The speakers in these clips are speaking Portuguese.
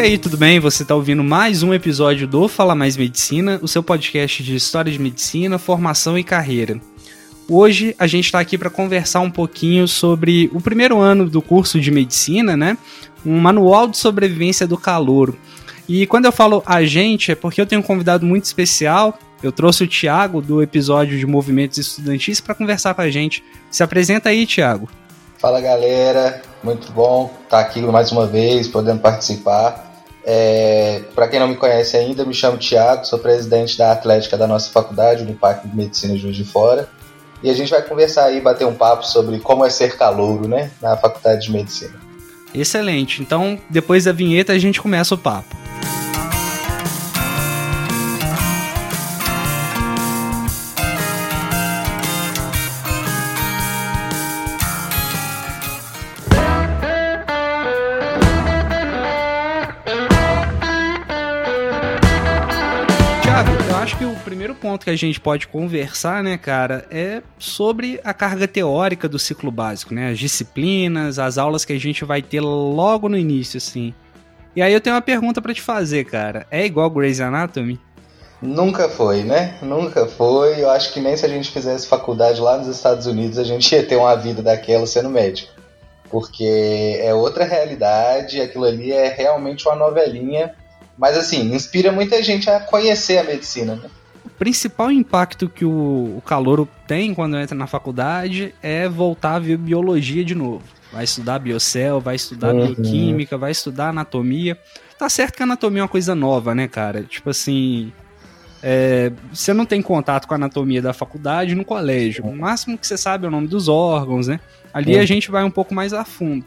E aí, tudo bem? Você está ouvindo mais um episódio do Fala Mais Medicina, o seu podcast de história de medicina, formação e carreira. Hoje a gente está aqui para conversar um pouquinho sobre o primeiro ano do curso de medicina, né? Um manual de sobrevivência do calouro. E quando eu falo a gente, é porque eu tenho um convidado muito especial. Eu trouxe o Tiago do episódio de Movimentos Estudantis para conversar com a gente. Se apresenta aí, Tiago. Fala galera, muito bom estar aqui mais uma vez, podendo participar. É, Para quem não me conhece ainda, me chamo Tiago, sou presidente da Atlética da nossa faculdade, Unipac de Medicina de Juiz de Fora. E a gente vai conversar aí, bater um papo sobre como é ser calouro, né, na faculdade de Medicina. Excelente, então depois da vinheta a gente começa o papo. Ponto que a gente pode conversar, né, cara, é sobre a carga teórica do ciclo básico, né? As disciplinas, as aulas que a gente vai ter logo no início, assim. E aí eu tenho uma pergunta para te fazer, cara. É igual Grey's Anatomy? Nunca foi, né? Nunca foi. Eu acho que nem se a gente fizesse faculdade lá nos Estados Unidos a gente ia ter uma vida daquela sendo médico. Porque é outra realidade, aquilo ali é realmente uma novelinha. Mas assim, inspira muita gente a conhecer a medicina, né? Principal impacto que o, o calouro tem quando entra na faculdade é voltar a ver biologia de novo. Vai estudar biocel, vai estudar uhum. bioquímica, vai estudar anatomia. Tá certo que a anatomia é uma coisa nova, né, cara? Tipo assim. É, você não tem contato com a anatomia da faculdade no colégio. O máximo que você sabe é o nome dos órgãos, né? Ali uhum. a gente vai um pouco mais a fundo.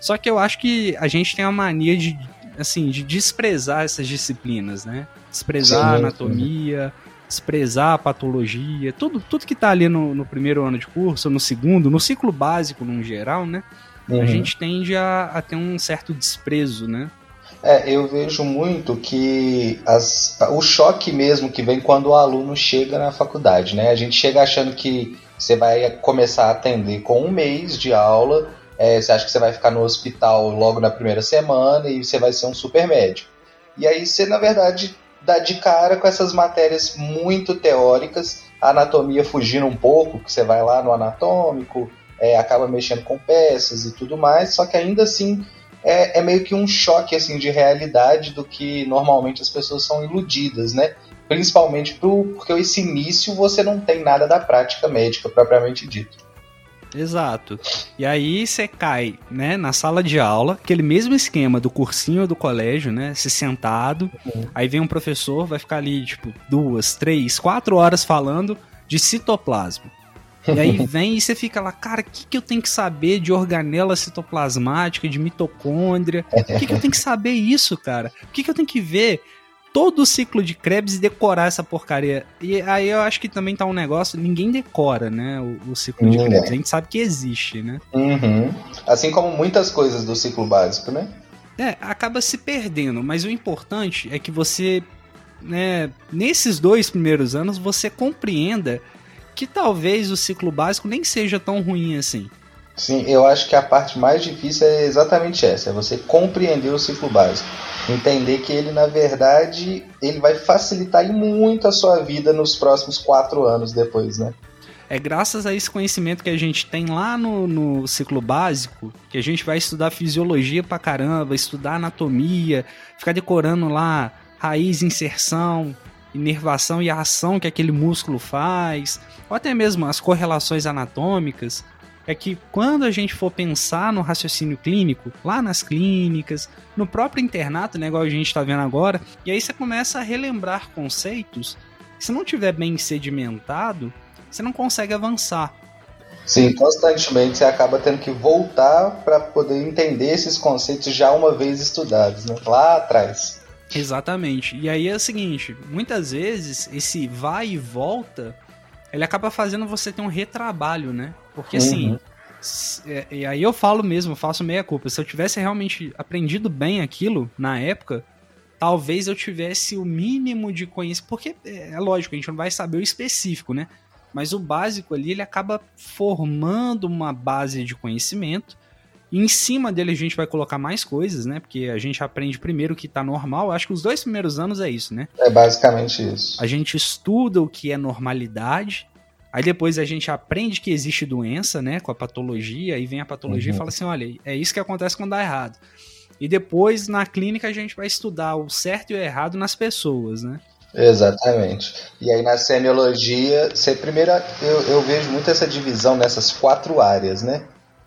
Só que eu acho que a gente tem a mania de, assim, de desprezar essas disciplinas, né? Desprezar sim, a anatomia, desprezar a patologia, tudo, tudo que está ali no, no, primeiro ano de curso, no segundo, no ciclo básico no geral, né? Uhum. A gente tende a, a, ter um certo desprezo, né? É, eu vejo muito que as, o choque mesmo que vem quando o aluno chega na faculdade, né? A gente chega achando que você vai começar a atender com um mês de aula, é, você acha que você vai ficar no hospital logo na primeira semana e você vai ser um super médico. E aí você, na verdade, dá de cara com essas matérias muito teóricas, a anatomia fugindo um pouco, que você vai lá no anatômico, é, acaba mexendo com peças e tudo mais, só que ainda assim é, é, meio que um choque assim de realidade do que normalmente as pessoas são iludidas, né? Principalmente pro, porque esse início você não tem nada da prática médica propriamente dito. Exato. E aí você cai, né, na sala de aula, aquele mesmo esquema do cursinho do colégio, né, se sentado, uhum. aí vem um professor, vai ficar ali, tipo, duas, três, quatro horas falando de citoplasma. E aí vem e você fica lá, cara, o que, que eu tenho que saber de organela citoplasmática, de mitocôndria? O que, que eu tenho que saber isso, cara? O que, que eu tenho que ver todo o ciclo de Krebs e decorar essa porcaria. E aí eu acho que também tá um negócio, ninguém decora, né, o, o ciclo de Krebs. A gente sabe que existe, né? Uhum. Assim como muitas coisas do ciclo básico, né? É, acaba se perdendo, mas o importante é que você, né, nesses dois primeiros anos, você compreenda que talvez o ciclo básico nem seja tão ruim assim. Sim, eu acho que a parte mais difícil é exatamente essa, é você compreender o ciclo básico. Entender que ele, na verdade, ele vai facilitar muito a sua vida nos próximos quatro anos depois, né? É graças a esse conhecimento que a gente tem lá no, no ciclo básico, que a gente vai estudar fisiologia pra caramba, estudar anatomia, ficar decorando lá raiz, inserção, inervação e a ação que aquele músculo faz, ou até mesmo as correlações anatômicas é que quando a gente for pensar no raciocínio clínico, lá nas clínicas, no próprio internato, né, igual a gente está vendo agora, e aí você começa a relembrar conceitos, se não tiver bem sedimentado, você não consegue avançar. Sim, constantemente você acaba tendo que voltar para poder entender esses conceitos já uma vez estudados, né? lá atrás. Exatamente. E aí é o seguinte, muitas vezes esse vai e volta, ele acaba fazendo você ter um retrabalho, né? Porque assim, uhum. é, e aí eu falo mesmo, faço meia culpa. Se eu tivesse realmente aprendido bem aquilo na época, talvez eu tivesse o mínimo de conhecimento. Porque é, é lógico, a gente não vai saber o específico, né? Mas o básico ali, ele acaba formando uma base de conhecimento E em cima dele a gente vai colocar mais coisas, né? Porque a gente aprende primeiro o que tá normal. Acho que os dois primeiros anos é isso, né? É basicamente isso. A gente estuda o que é normalidade. Aí depois a gente aprende que existe doença, né? Com a patologia. Aí vem a patologia uhum. e fala assim: olha, é isso que acontece quando dá errado. E depois na clínica a gente vai estudar o certo e o errado nas pessoas, né? Exatamente. E aí na semiologia, você primeiro eu, eu vejo muito essa divisão nessas quatro áreas, né?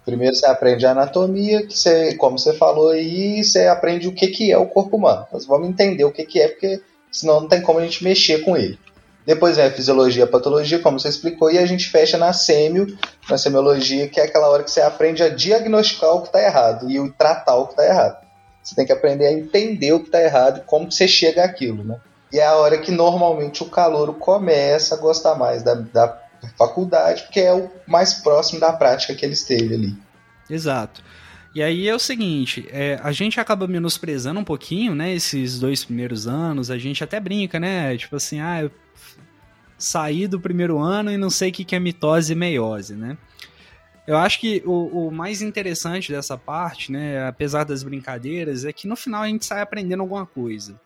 Primeiro você aprende a anatomia, que você, como você falou aí, você aprende o que, que é o corpo humano. Nós vamos entender o que, que é, porque senão não tem como a gente mexer com ele. Depois vem a fisiologia, a patologia, como você explicou, e a gente fecha na sêmio, na semiologia, que é aquela hora que você aprende a diagnosticar o que está errado e tratar o que está errado. Você tem que aprender a entender o que está errado e como você chega àquilo, né? E é a hora que normalmente o calouro começa a gostar mais da, da faculdade, porque é o mais próximo da prática que ele esteve ali. Exato. E aí é o seguinte, é, a gente acaba menosprezando um pouquinho, né, esses dois primeiros anos, a gente até brinca, né, tipo assim, ah, eu saí do primeiro ano e não sei o que é mitose e meiose, né. Eu acho que o, o, mais interessante dessa parte, né, apesar das brincadeiras, é que no final a gente sai aprendendo alguma coisa.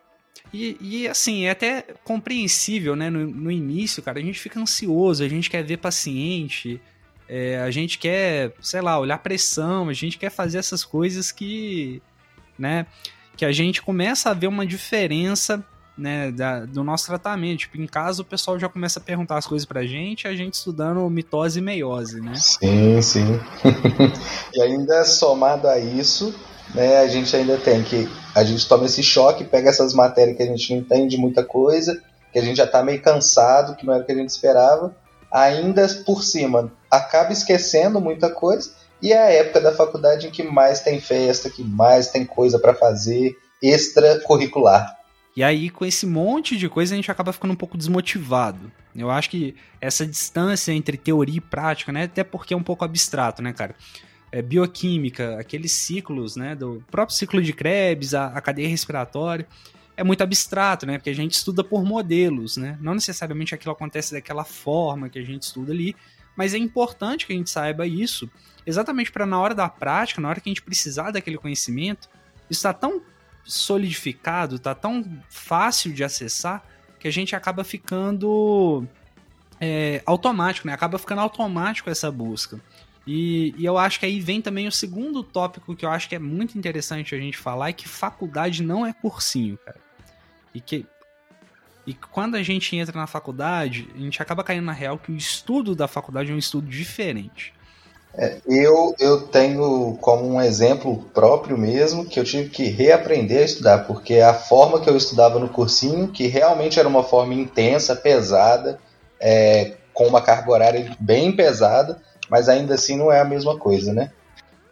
E, e, assim, é até compreensível, né? No, no, início, cara, a gente fica ansioso, a gente quer ver paciente, é, a gente quer, sei lá, olhar pressão, a gente quer fazer essas coisas que, né? Que a gente começa a ver uma diferença, né? Da, do nosso tratamento. Tipo, em casa o pessoal já começa a perguntar as coisas pra gente, a gente estudando mitose e meiose, né? Sim, sim. e ainda somado a isso, né, a gente ainda tem que. A gente toma esse choque, pega essas matérias que a gente não entende muita coisa, que a gente já está meio cansado, que não era o que a gente esperava, ainda por cima acaba esquecendo muita coisa, e é a época da faculdade em que mais tem festa, que mais tem coisa para fazer extracurricular. E aí, com esse monte de coisa, a gente acaba ficando um pouco desmotivado. Eu acho que essa distância entre teoria e prática, né? Até porque é um pouco abstrato, né, cara? É, bioquímica, aqueles ciclos, né, do próprio ciclo de Krebs, a, a, cadeia respiratória, é muito abstrato, né, porque a gente estuda por modelos, né, não necessariamente aquilo acontece daquela forma que a gente estuda ali, mas é importante que a gente saiba isso, exatamente para na hora da prática, na hora que a gente precisar daquele conhecimento, isso está tão solidificado, está tão fácil de acessar, que a gente acaba ficando é, automático, né, acaba ficando automático essa busca. E, e, eu acho que aí vem também o segundo tópico que eu acho que é muito interessante a gente falar, é que faculdade não é cursinho, cara. E que e quando a gente entra na faculdade, a gente acaba caindo na real que o estudo da faculdade é um estudo diferente. É, eu, eu tenho como um exemplo próprio mesmo que eu tive que reaprender a estudar, porque a forma que eu estudava no cursinho, que realmente era uma forma intensa, pesada, é, com uma carga horária bem pesada, mas ainda assim não é a mesma coisa, né?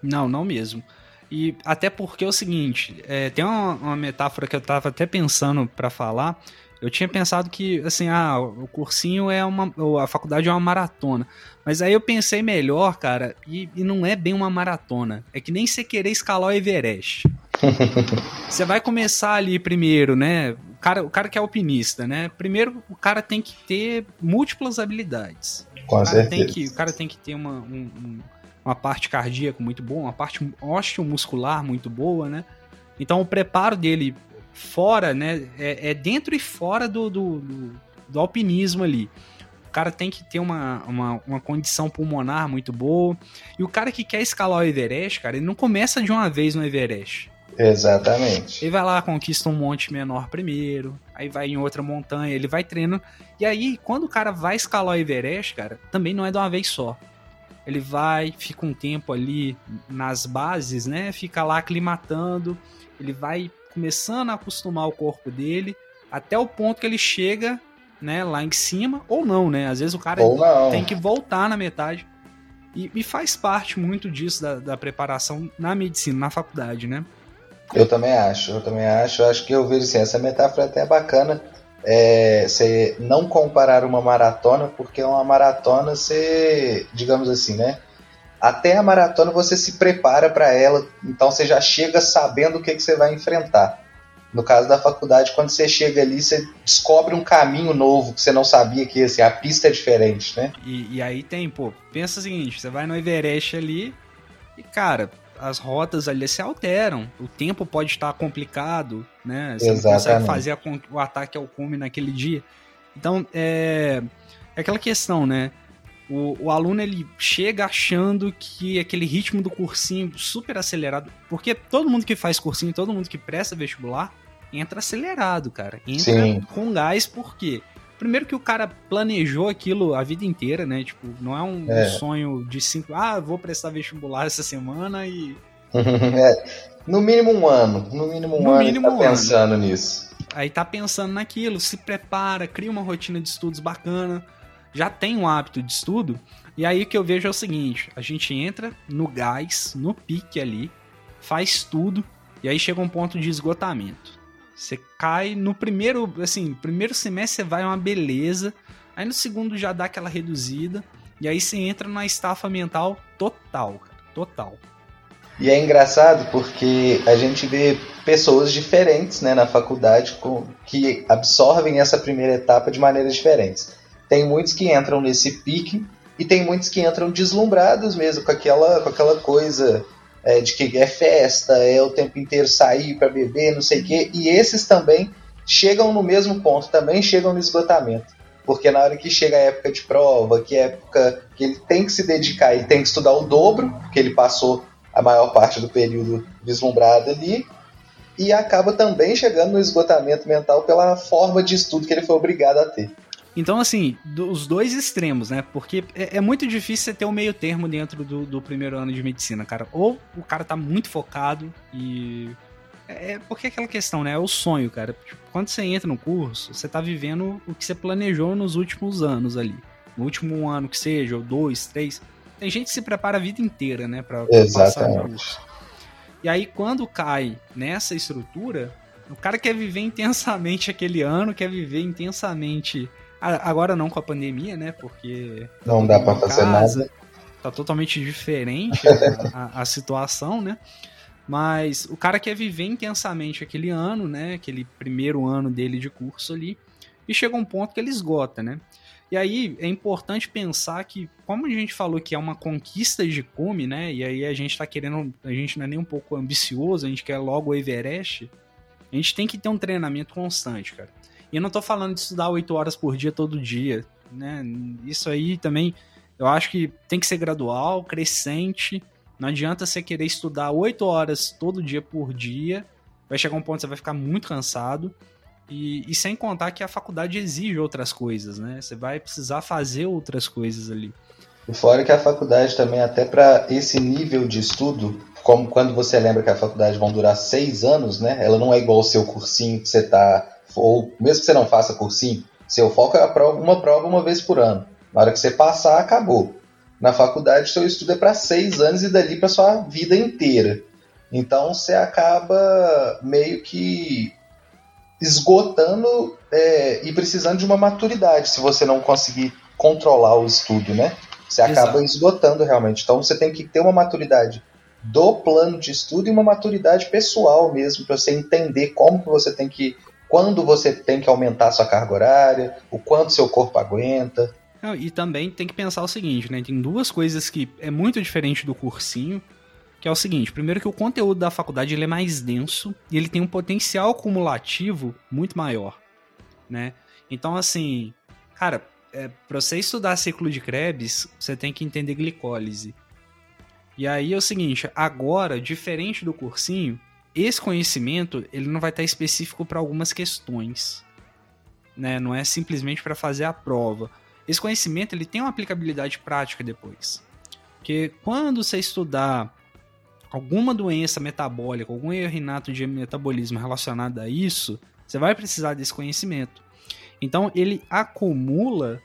Não, não mesmo. E até porque é o seguinte, é, tem uma, uma, metáfora que eu tava até pensando para falar. Eu tinha pensado que, assim, ah, o cursinho é uma. A faculdade é uma maratona. Mas aí eu pensei melhor, cara, e, e não é bem uma maratona. É que nem você querer escalar o Everest. você vai começar ali primeiro, né? O cara, o cara que é alpinista, né? Primeiro, o cara tem que ter múltiplas habilidades. Com o certeza. Tem que, o cara tem que ter uma, um, uma parte cardíaca muito boa, uma parte osteomuscular muito boa, né? Então o preparo dele fora, né? É, é dentro e fora do, do, do, do, alpinismo ali. O cara tem que ter uma, uma, uma condição pulmonar muito boa. E o cara que quer escalar o Everest, cara, ele não começa de uma vez no Everest. Exatamente. Ele vai lá, conquista um monte menor primeiro, aí vai em outra montanha, ele vai treinando. E aí, quando o cara vai escalar o Everest, cara, também não é de uma vez só. Ele vai, fica um tempo ali nas bases, né? Fica lá aclimatando, ele vai começando a acostumar o corpo dele até o ponto que ele chega, né, lá em cima, ou não, né? Às vezes o cara tem que voltar na metade. E, e faz parte muito disso da, da preparação na medicina, na faculdade, né? Eu também acho, eu também acho. Eu acho que eu vejo assim, essa metáfora é até bacana. É, você não comparar uma maratona, porque uma maratona você, digamos assim, né? Até a maratona você se prepara para ela, então você já chega sabendo o que, que você vai enfrentar. No caso da faculdade, quando você chega ali, você descobre um caminho novo que você não sabia que assim, a pista é diferente, né? E, e aí tem, pô, pensa o seguinte: você vai no Everest ali e, cara, as rotas ali se alteram. O tempo pode estar complicado, né? Você Exatamente. não consegue fazer a, o ataque ao cume naquele dia. Então, é, é aquela questão, né? O, o, aluno ele chega achando que aquele ritmo do cursinho super acelerado, porque todo mundo que faz cursinho, todo mundo que presta vestibular, entra acelerado, cara. Entra Sim. com gás, por quê? Primeiro que o cara planejou aquilo a vida inteira, né? Tipo, não é um é. sonho de cinco. Ah, vou prestar vestibular essa semana e. é. No mínimo um ano. No mínimo um no ano mínimo tá um pensando ano. nisso. Aí tá pensando naquilo, se prepara, cria uma rotina de estudos bacana já tem um hábito de estudo, e aí o que eu vejo é o seguinte: a gente entra no gás, no pique ali, faz tudo, e aí chega um ponto de esgotamento. Você cai no primeiro, assim, primeiro semestre você vai uma beleza, aí no segundo já dá aquela reduzida, e aí você entra numa estafa mental total, total. E é engraçado porque a gente vê pessoas diferentes né, na faculdade com, que absorvem essa primeira etapa de maneiras diferentes. Tem muitos que entram nesse pique e tem muitos que entram deslumbrados mesmo com aquela, com aquela coisa é, de que é festa, é o tempo inteiro sair para beber, não sei o quê. E esses também chegam no mesmo ponto, também chegam no esgotamento. Porque na hora que chega a época de prova, que é época que ele tem que se dedicar, ele tem que estudar o dobro, porque ele passou a maior parte do período deslumbrado ali, e acaba também chegando no esgotamento mental pela forma de estudo que ele foi obrigado a ter. Então, assim, dos dois extremos, né? Porque é, é muito difícil você ter um meio termo dentro do, do, primeiro ano de medicina, cara. Ou o cara tá muito focado e. É, é porque é aquela questão, né? É o sonho, cara. Tipo, quando você entra no curso, você tá vivendo o que você planejou nos últimos anos ali. No último ano que seja, ou dois, três. Tem gente que se prepara a vida inteira, né? Pra, pra passar no curso. E aí, quando cai nessa estrutura, o cara quer viver intensamente aquele ano, quer viver intensamente Agora não com a pandemia, né? Porque. Não dá para fazer nada. Tá totalmente diferente a, a, situação, né? Mas o cara quer viver intensamente aquele ano, né? Aquele primeiro ano dele de curso ali. E chega um ponto que ele esgota, né? E aí é importante pensar que, como a gente falou que é uma conquista de cume, né? E aí a gente tá querendo. A gente não é nem um pouco ambicioso, a gente quer logo o Everest. A gente tem que ter um treinamento constante, cara. E eu não tô falando de estudar 8 horas por dia todo dia, né? Isso aí também eu acho que tem que ser gradual, crescente. Não adianta você querer estudar 8 horas todo dia por dia. Vai chegar um ponto que você vai ficar muito cansado. E, e, sem contar que a faculdade exige outras coisas, né? Você vai precisar fazer outras coisas ali. E fora que a faculdade também, até para esse nível de estudo, como quando você lembra que a faculdade vão durar seis anos, né? Ela não é igual o seu cursinho que você está ou mesmo que você não faça cursinho, seu foco é prova, uma prova uma vez por ano. Na hora que você passar, acabou. Na faculdade, seu estudo é para seis anos e dali para sua vida inteira. Então você acaba meio que esgotando é, e precisando de uma maturidade se você não conseguir controlar o estudo, né? Você acaba Exato. esgotando realmente. Então você tem que ter uma maturidade do plano de estudo e uma maturidade pessoal mesmo para você entender como que você tem que quando você tem que aumentar sua carga horária, o quanto seu corpo aguenta. E também tem que pensar o seguinte, né? Tem duas coisas que é muito diferente do cursinho, que é o seguinte, primeiro que o conteúdo da faculdade ele é mais denso e ele tem um potencial cumulativo muito maior, né? Então, assim, cara, é, para você estudar ciclo de Krebs, você tem que entender glicólise. E aí é o seguinte, agora, diferente do cursinho, esse conhecimento ele não vai estar específico para algumas questões, né? Não é simplesmente para fazer a prova. Esse conhecimento ele tem uma aplicabilidade prática depois, porque quando você estudar alguma doença metabólica, algum erro de metabolismo relacionado a isso, você vai precisar desse conhecimento. Então ele acumula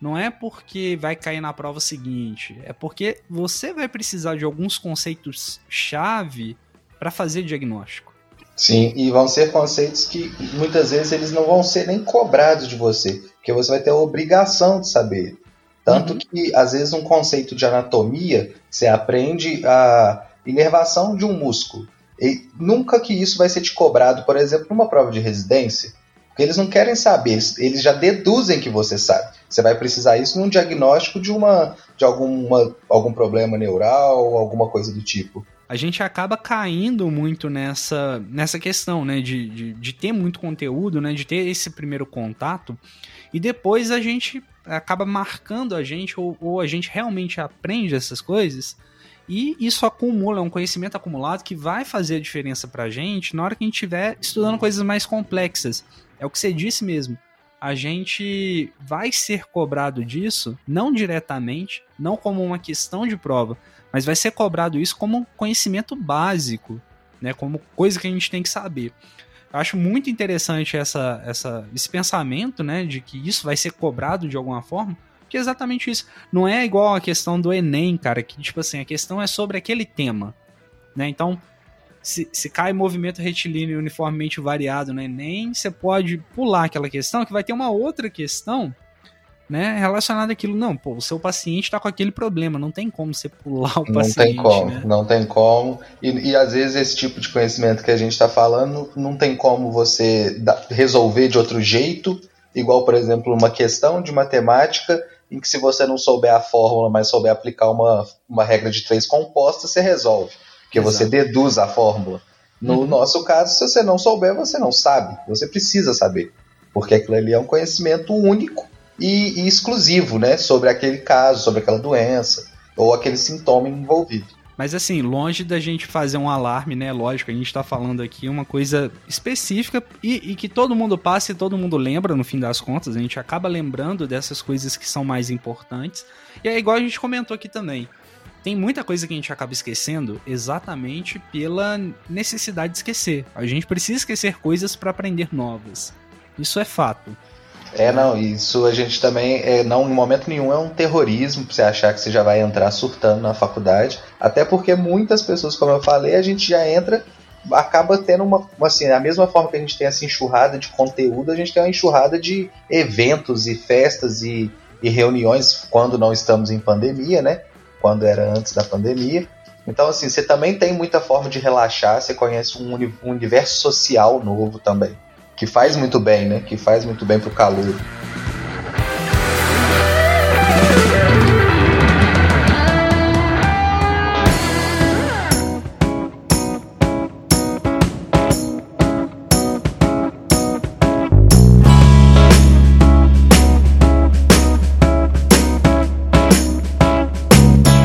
não é porque vai cair na prova seguinte, é porque você vai precisar de alguns conceitos chave para fazer diagnóstico. Sim, e vão ser conceitos que muitas vezes eles não vão ser nem cobrados de você, porque você vai ter a obrigação de saber. Tanto uhum. que, às vezes, um conceito de anatomia, você aprende a inervação de um músculo. E nunca que isso vai ser te cobrado, por exemplo, numa prova de residência, porque eles não querem saber, eles, já deduzem que você sabe. Você vai precisar isso num diagnóstico de uma de alguma, algum problema neural, alguma coisa do tipo. A gente acaba caindo muito nessa, nessa questão, né? De, de, de, ter muito conteúdo, né? De ter esse primeiro contato. E depois a gente acaba marcando a gente, ou, ou a gente realmente aprende essas coisas. E isso acumula, é um conhecimento acumulado que vai fazer a diferença pra gente na hora que a gente estiver estudando coisas mais complexas. É o que você disse mesmo. A gente vai ser cobrado disso, não diretamente, não como uma questão de prova, mas vai ser cobrado isso como conhecimento básico, né? Como coisa que a gente tem que saber. Eu acho muito interessante essa, essa, esse pensamento, né, de que isso vai ser cobrado de alguma forma, porque é exatamente isso. Não é igual a questão do Enem, cara, que tipo assim, a questão é sobre aquele tema, né? Então, se, se cai movimento retilíneo uniformemente variado no Enem, você pode pular aquela questão, que vai ter uma outra questão né, relacionado àquilo. Não, pô, o seu paciente está com aquele problema, não tem como você pular o não paciente. Não tem como, né? não tem como. E, e às vezes esse tipo de conhecimento que a gente está falando, não tem como você resolver de outro jeito, igual, por exemplo, uma questão de matemática em que se você não souber a fórmula, mas souber aplicar uma, uma regra de três compostas, você resolve. Porque Exato. você deduz a fórmula. No uhum. nosso caso, se você não souber, você não sabe. Você precisa saber. Porque aquilo ali é um conhecimento único e, e exclusivo, né? Sobre aquele caso, sobre aquela doença ou aquele sintoma envolvido. Mas assim, longe da gente fazer um alarme, né? Lógico, a gente tá falando aqui uma coisa específica e, e, que todo mundo passa e todo mundo lembra no fim das contas. A gente acaba lembrando dessas coisas que são mais importantes. E é igual a gente comentou aqui também. Tem muita coisa que a gente acaba esquecendo exatamente pela necessidade de esquecer. A gente precisa esquecer coisas para aprender novas. Isso é fato. É, não, isso a gente também, é, não, em momento nenhum é um terrorismo pra você achar que você já vai entrar surtando na faculdade. Até porque muitas pessoas, como eu falei, a gente já entra, acaba tendo uma, assim, a mesma forma que a gente tem essa enxurrada de conteúdo, a gente tem uma enxurrada de eventos e festas e, e reuniões quando não estamos em pandemia, né? Quando era antes da pandemia. Então, assim, você também tem muita forma de relaxar, você conhece um, um universo social novo também que faz muito bem, né? Que faz muito bem pro calor.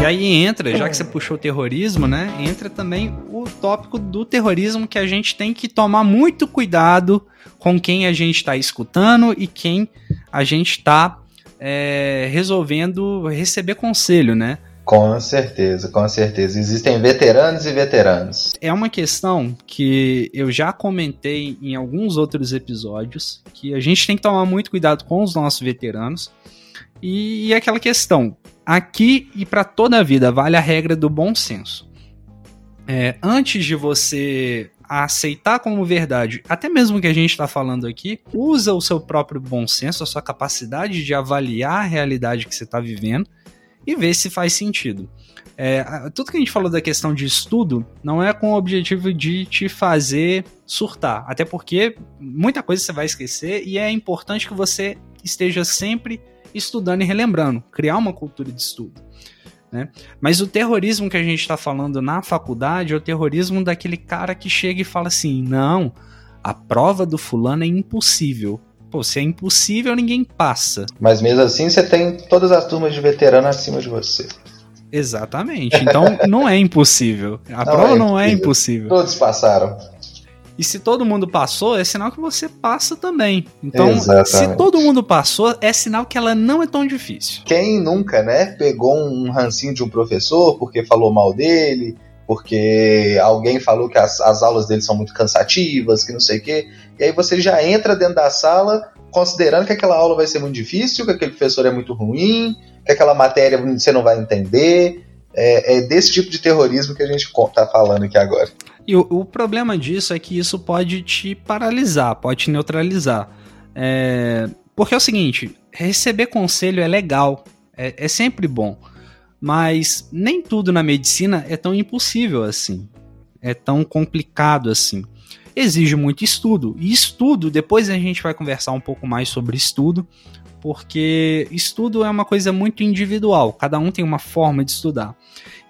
aí entra, já que você puxou o terrorismo, né? Entra também o tópico do terrorismo que a gente tem que tomar muito cuidado com quem a gente está escutando e quem a gente está é, resolvendo receber conselho, né? Com certeza, com certeza. Existem veteranos e veteranos. É uma questão que eu já comentei em alguns outros episódios, que a gente tem que tomar muito cuidado com os nossos veteranos. E, e aquela questão, aqui e para toda a vida vale a regra do bom senso. É, antes de você aceitar como verdade, até mesmo que a gente está falando aqui, usa o seu próprio bom senso, a sua capacidade de avaliar a realidade que você está vivendo e ver se faz sentido. É, tudo que a gente falou da questão de estudo não é com o objetivo de te fazer surtar, até porque muita coisa você vai esquecer e é importante que você esteja sempre estudando e relembrando, criar uma cultura de estudo. Né? Mas o terrorismo que a gente está falando na faculdade é o terrorismo daquele cara que chega e fala assim: não, a prova do fulano é impossível. Pô, se é impossível, ninguém passa. Mas mesmo assim, você tem todas as turmas de veterano acima de você. Exatamente. Então não é impossível. A não prova é não é impossível. Todos passaram. E se todo mundo passou, é sinal que você passa também. Então, Exatamente. se todo mundo passou, é sinal que ela não é tão difícil. Quem nunca, né, pegou um rancinho de um professor porque falou mal dele, porque alguém falou que as, as aulas dele são muito cansativas, que não sei o quê. E aí você já entra dentro da sala considerando que aquela aula vai ser muito difícil, que aquele professor é muito ruim, que aquela matéria você não vai entender. É, é desse tipo de terrorismo que a gente está falando aqui agora. E o, o, problema disso é que isso pode te paralisar, pode te neutralizar. É, porque é o seguinte: receber conselho é legal, é, é sempre bom, mas nem tudo na medicina é tão impossível assim, é tão complicado assim. Exige muito estudo, e estudo, depois a gente vai conversar um pouco mais sobre estudo, porque estudo é uma coisa muito individual, cada um tem uma forma de estudar.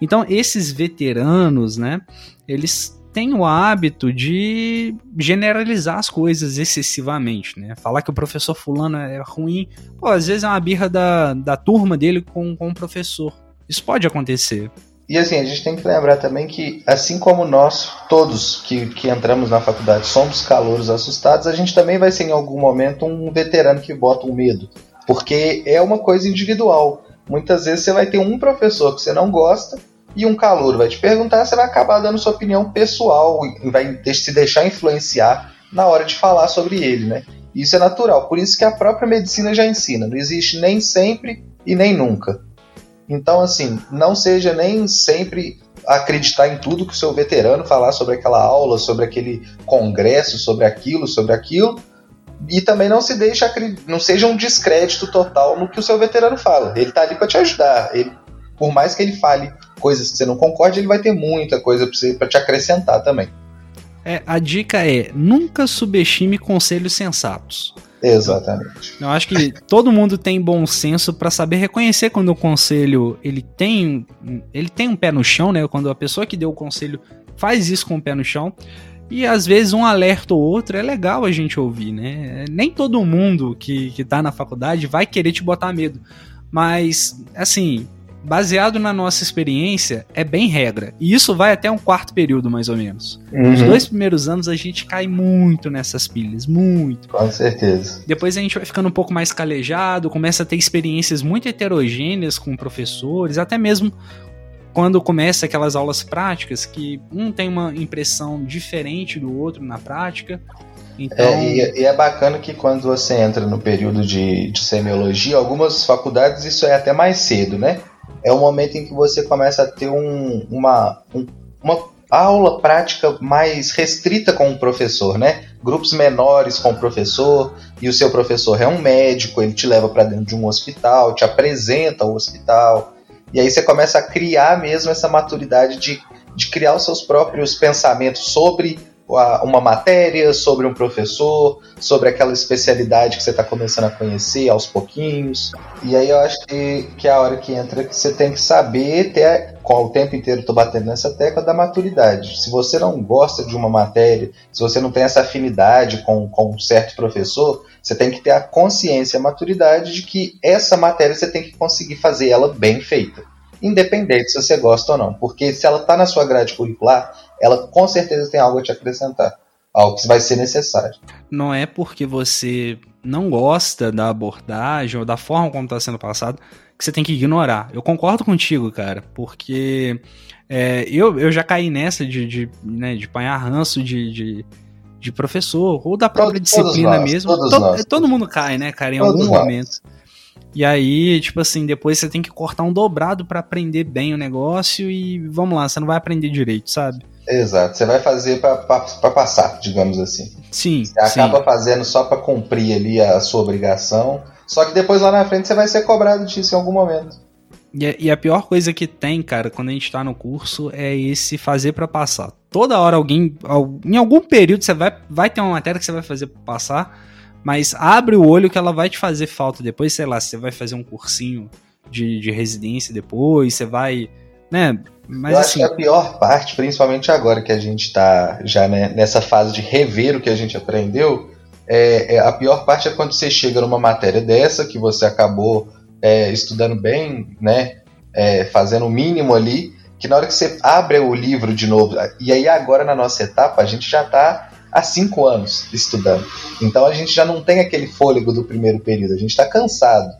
Então, esses veteranos, né, eles têm o hábito de generalizar as coisas excessivamente, né? Falar que o professor fulano é ruim, pô, às vezes é uma birra da, da turma dele com, com o professor. Isso pode acontecer. E assim, a gente tem que lembrar também que, assim como nós, todos que, que entramos na faculdade, somos calouros assustados, a gente também vai ser em algum momento um veterano que bota um medo. Porque é uma coisa individual. Muitas vezes você vai ter um professor que você não gosta e um calouro vai te perguntar, você vai acabar dando sua opinião pessoal e vai se deixar influenciar na hora de falar sobre ele, né? Isso é natural. Por isso que a própria medicina já ensina. Não existe nem sempre e nem nunca. Então, assim, não seja nem sempre acreditar em tudo que o seu veterano falar sobre aquela aula, sobre aquele congresso, sobre aquilo, sobre aquilo. E também não se deixe não seja um descrédito total no que o seu veterano fala. Ele está ali para te ajudar. Ele, por mais que ele fale coisas que você não concorde, ele vai ter muita coisa para te acrescentar também. É, a dica é: nunca subestime conselhos sensatos. Exatamente. Eu acho que todo mundo tem bom senso para saber reconhecer quando o conselho ele tem, ele tem um pé no chão, né? Quando a pessoa que deu o conselho faz isso com o pé no chão. E às vezes um alerta ou outro é legal a gente ouvir, né? Nem todo mundo que, que tá na faculdade vai querer te botar medo. Mas, assim, baseado na nossa experiência, é bem regra. E isso vai até um quarto período, mais ou menos. Uhum. Nos dois primeiros anos a gente cai muito nessas pilhas, muito. Com certeza. Depois a gente vai ficando um pouco mais calejado, começa a ter experiências muito heterogêneas com professores, até mesmo quando começa aquelas aulas práticas que um tem uma impressão diferente do outro na prática. Então... É, e, e, é bacana que quando você entra no período de, de semiologia, algumas faculdades isso é até mais cedo, né? É o momento em que você começa a ter um, uma, um, uma aula prática mais restrita com o professor, né? Grupos menores com o professor, e o seu professor é um médico, ele te leva para dentro de um hospital, te apresenta o hospital, e aí você começa a criar mesmo essa maturidade de, de criar os seus próprios pensamentos sobre uma matéria, sobre um professor, sobre aquela especialidade que você está começando a conhecer aos pouquinhos. E aí eu acho que, que é a hora que entra que você tem que saber ter, com o tempo inteiro estou batendo nessa tecla da maturidade. Se você não gosta de uma matéria, se você não tem essa afinidade com, com um certo professor, você tem que ter a consciência, a maturidade de que essa matéria você tem que conseguir fazer ela bem feita independente se você gosta ou não. Porque se ela está na sua grade curricular, ela com certeza tem algo a te acrescentar. Algo que vai ser necessário. Não é porque você não gosta da abordagem ou da forma como está sendo passado que você tem que ignorar. Eu concordo contigo, cara, porque é, eu, eu já caí nessa de, de, né, de apanhar ranço de, de, de, professor ou da própria todos, disciplina todos nós, mesmo. Todo, todo, mundo cai, né, cara, em todos algum nós. momento. E aí, tipo assim, depois você tem que cortar um dobrado para aprender bem o negócio e vamos lá, você não vai aprender direito, sabe? Exato, você vai fazer para passar, digamos assim. Sim. Você acaba sim. fazendo só para cumprir ali a sua obrigação, só que depois lá na frente você vai ser cobrado disso em algum momento. E, e a pior coisa que tem, cara, quando a gente tá no curso é esse fazer para passar. Toda hora alguém, em algum período você vai, vai ter uma matéria que você vai fazer pra passar mas abre o olho que ela vai te fazer falta depois, sei lá, você vai fazer um cursinho de, de residência depois, você vai. Né? Mas, Eu acho assim, que a pior parte, principalmente agora que a gente está já né, nessa fase de rever o que a gente aprendeu, é, é, a pior parte é quando você chega numa matéria dessa, que você acabou é, estudando bem, né, é, fazendo o mínimo ali, que na hora que você abre o livro de novo, e aí agora na nossa etapa a gente já está há cinco anos estudando. Então a gente já não tem aquele fôlego do primeiro período, a gente está cansado.